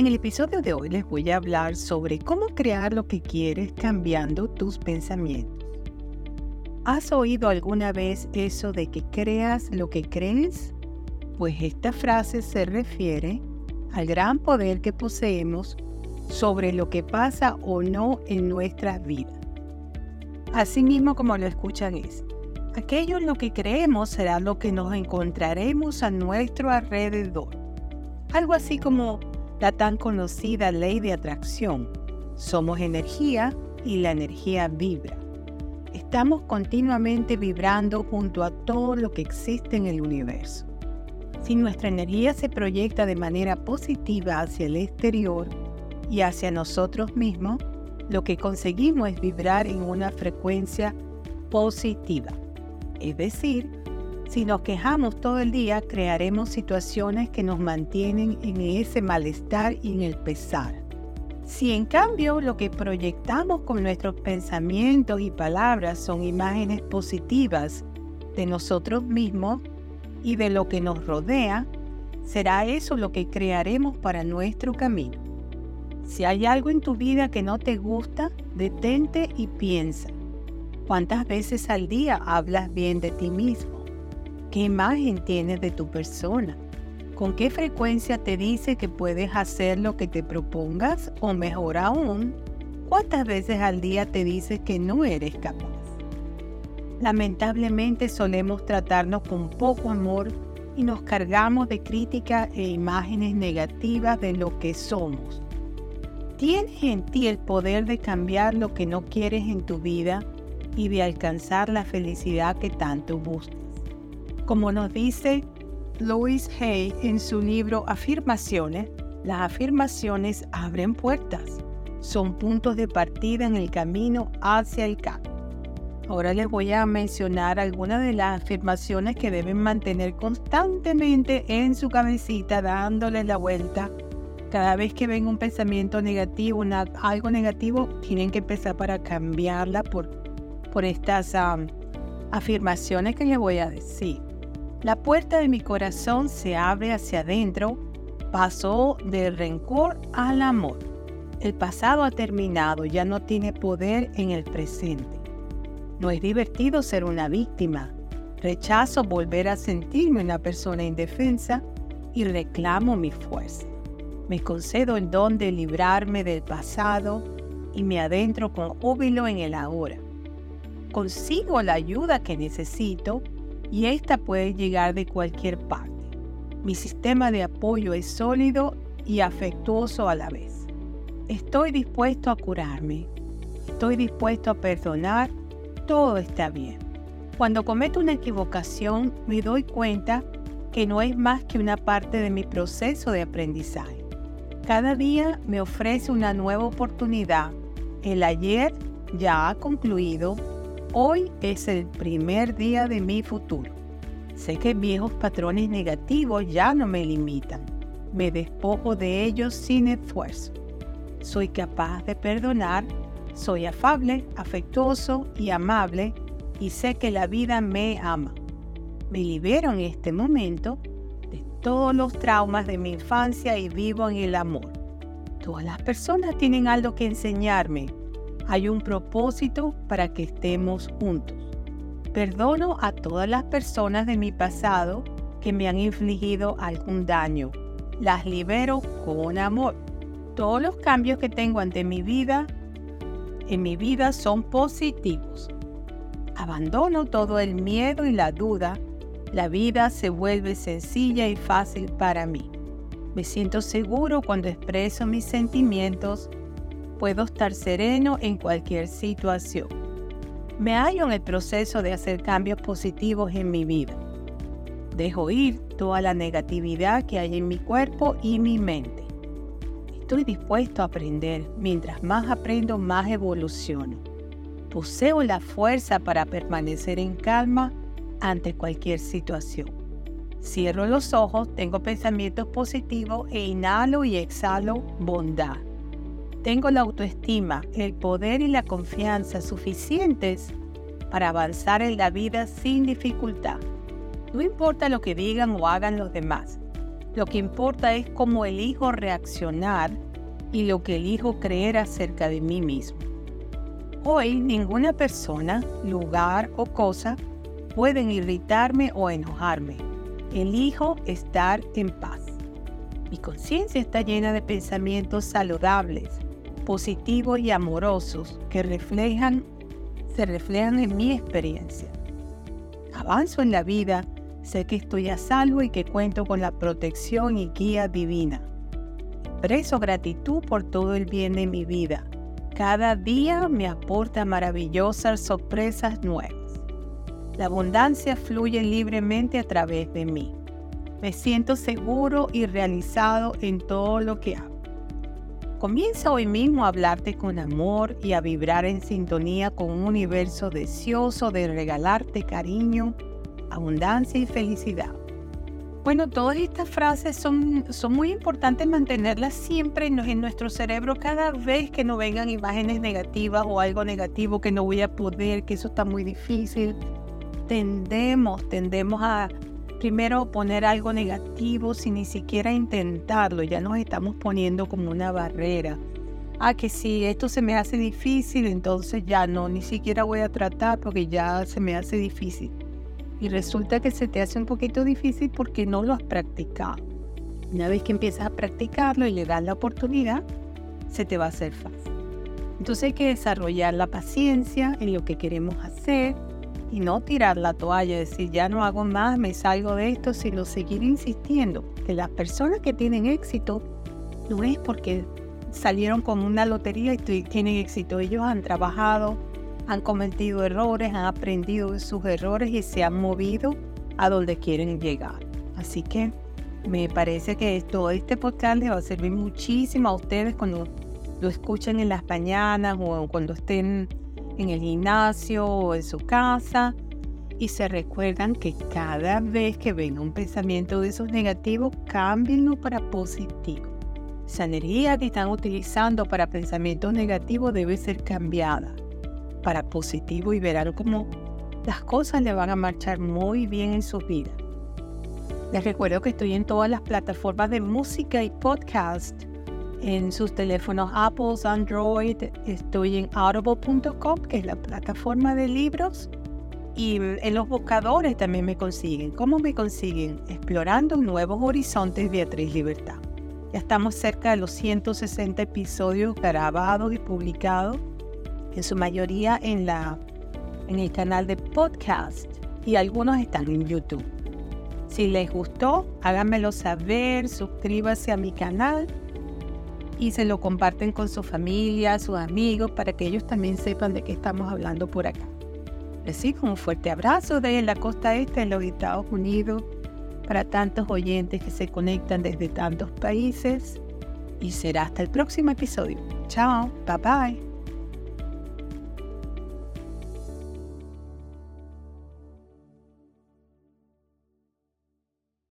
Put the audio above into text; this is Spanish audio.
En el episodio de hoy les voy a hablar sobre cómo crear lo que quieres cambiando tus pensamientos. ¿Has oído alguna vez eso de que creas lo que crees? Pues esta frase se refiere al gran poder que poseemos sobre lo que pasa o no en nuestras vidas. Asimismo como lo escuchan es, aquello en lo que creemos será lo que nos encontraremos a nuestro alrededor. Algo así como la tan conocida ley de atracción. Somos energía y la energía vibra. Estamos continuamente vibrando junto a todo lo que existe en el universo. Si nuestra energía se proyecta de manera positiva hacia el exterior y hacia nosotros mismos, lo que conseguimos es vibrar en una frecuencia positiva. Es decir, si nos quejamos todo el día, crearemos situaciones que nos mantienen en ese malestar y en el pesar. Si en cambio lo que proyectamos con nuestros pensamientos y palabras son imágenes positivas de nosotros mismos y de lo que nos rodea, será eso lo que crearemos para nuestro camino. Si hay algo en tu vida que no te gusta, detente y piensa. ¿Cuántas veces al día hablas bien de ti mismo? ¿Qué imagen tienes de tu persona? ¿Con qué frecuencia te dice que puedes hacer lo que te propongas? O mejor aún, ¿cuántas veces al día te dices que no eres capaz? Lamentablemente solemos tratarnos con poco amor y nos cargamos de críticas e imágenes negativas de lo que somos. Tienes en ti el poder de cambiar lo que no quieres en tu vida y de alcanzar la felicidad que tanto buscas. Como nos dice Louis Hay en su libro Afirmaciones, las afirmaciones abren puertas, son puntos de partida en el camino hacia el cambio. Ahora les voy a mencionar algunas de las afirmaciones que deben mantener constantemente en su cabecita, dándoles la vuelta. Cada vez que ven un pensamiento negativo, algo negativo, tienen que empezar para cambiarla por, por estas afirmaciones que les voy a decir. La puerta de mi corazón se abre hacia adentro, pasó del rencor al amor. El pasado ha terminado, ya no tiene poder en el presente. No es divertido ser una víctima. Rechazo volver a sentirme una persona indefensa y reclamo mi fuerza. Me concedo el don de librarme del pasado y me adentro con júbilo en el ahora. Consigo la ayuda que necesito y esta puede llegar de cualquier parte. Mi sistema de apoyo es sólido y afectuoso a la vez. Estoy dispuesto a curarme. Estoy dispuesto a perdonar. Todo está bien. Cuando cometo una equivocación me doy cuenta que no es más que una parte de mi proceso de aprendizaje. Cada día me ofrece una nueva oportunidad. El ayer ya ha concluido Hoy es el primer día de mi futuro. Sé que viejos patrones negativos ya no me limitan. Me despojo de ellos sin esfuerzo. Soy capaz de perdonar, soy afable, afectuoso y amable y sé que la vida me ama. Me libero en este momento de todos los traumas de mi infancia y vivo en el amor. Todas las personas tienen algo que enseñarme hay un propósito para que estemos juntos. Perdono a todas las personas de mi pasado que me han infligido algún daño. Las libero con amor. Todos los cambios que tengo ante mi vida, en mi vida son positivos. Abandono todo el miedo y la duda. La vida se vuelve sencilla y fácil para mí. Me siento seguro cuando expreso mis sentimientos puedo estar sereno en cualquier situación. Me hallo en el proceso de hacer cambios positivos en mi vida. Dejo ir toda la negatividad que hay en mi cuerpo y mi mente. Estoy dispuesto a aprender. Mientras más aprendo, más evoluciono. Poseo la fuerza para permanecer en calma ante cualquier situación. Cierro los ojos, tengo pensamientos positivos e inhalo y exhalo bondad. Tengo la autoestima, el poder y la confianza suficientes para avanzar en la vida sin dificultad. No importa lo que digan o hagan los demás. Lo que importa es cómo elijo reaccionar y lo que elijo creer acerca de mí mismo. Hoy ninguna persona, lugar o cosa pueden irritarme o enojarme. Elijo estar en paz. Mi conciencia está llena de pensamientos saludables, positivos y amorosos que reflejan, se reflejan en mi experiencia. Avanzo en la vida, sé que estoy a salvo y que cuento con la protección y guía divina. Expreso gratitud por todo el bien de mi vida. Cada día me aporta maravillosas sorpresas nuevas. La abundancia fluye libremente a través de mí. Me siento seguro y realizado en todo lo que hago. Comienza hoy mismo a hablarte con amor y a vibrar en sintonía con un universo deseoso de regalarte cariño, abundancia y felicidad. Bueno, todas estas frases son, son muy importantes mantenerlas siempre en, nuestro cerebro cada vez que nos vengan imágenes negativas o algo negativo que no voy a poder, que eso está muy difícil. Tendemos, tendemos a, primero poner algo negativo sin ni siquiera intentarlo, ya nos estamos poniendo como una barrera. Ah, que si esto se me hace difícil, entonces ya no, ni siquiera voy a tratar porque ya se me hace difícil. Y resulta que se te hace un poquito difícil porque no lo has practicado. Una vez que empiezas a practicarlo y le das la oportunidad, se te va a hacer fácil. Entonces hay que desarrollar la paciencia en lo que queremos hacer, y no tirar la toalla, decir ya no hago más, me salgo de esto, sino seguir insistiendo que las personas que tienen éxito no es porque salieron con una lotería y tienen éxito, ellos han trabajado, han cometido errores, han aprendido sus errores y se han movido a donde quieren llegar. Así que me parece que todo este podcast les va a servir muchísimo a ustedes cuando lo escuchen en las mañanas o cuando estén en el gimnasio o en su casa y se recuerdan que cada vez que venga un pensamiento de esos negativos, cámbienlo para positivo. Esa energía que están utilizando para pensamientos negativos debe ser cambiada para positivo y verán cómo las cosas le van a marchar muy bien en su vida. Les recuerdo que estoy en todas las plataformas de música y podcast en sus teléfonos Apple, Android. Estoy en audible.com, que es la plataforma de libros. Y en los buscadores también me consiguen. ¿Cómo me consiguen? Explorando nuevos horizontes Beatriz Libertad. Ya estamos cerca de los 160 episodios grabados y publicados, en su mayoría en, la, en el canal de podcast y algunos están en YouTube. Si les gustó, háganmelo saber, suscríbase a mi canal y se lo comparten con su familia, sus amigos, para que ellos también sepan de qué estamos hablando por acá. Recibo un fuerte abrazo desde la costa este de los Estados Unidos para tantos oyentes que se conectan desde tantos países y será hasta el próximo episodio. Chao, bye bye.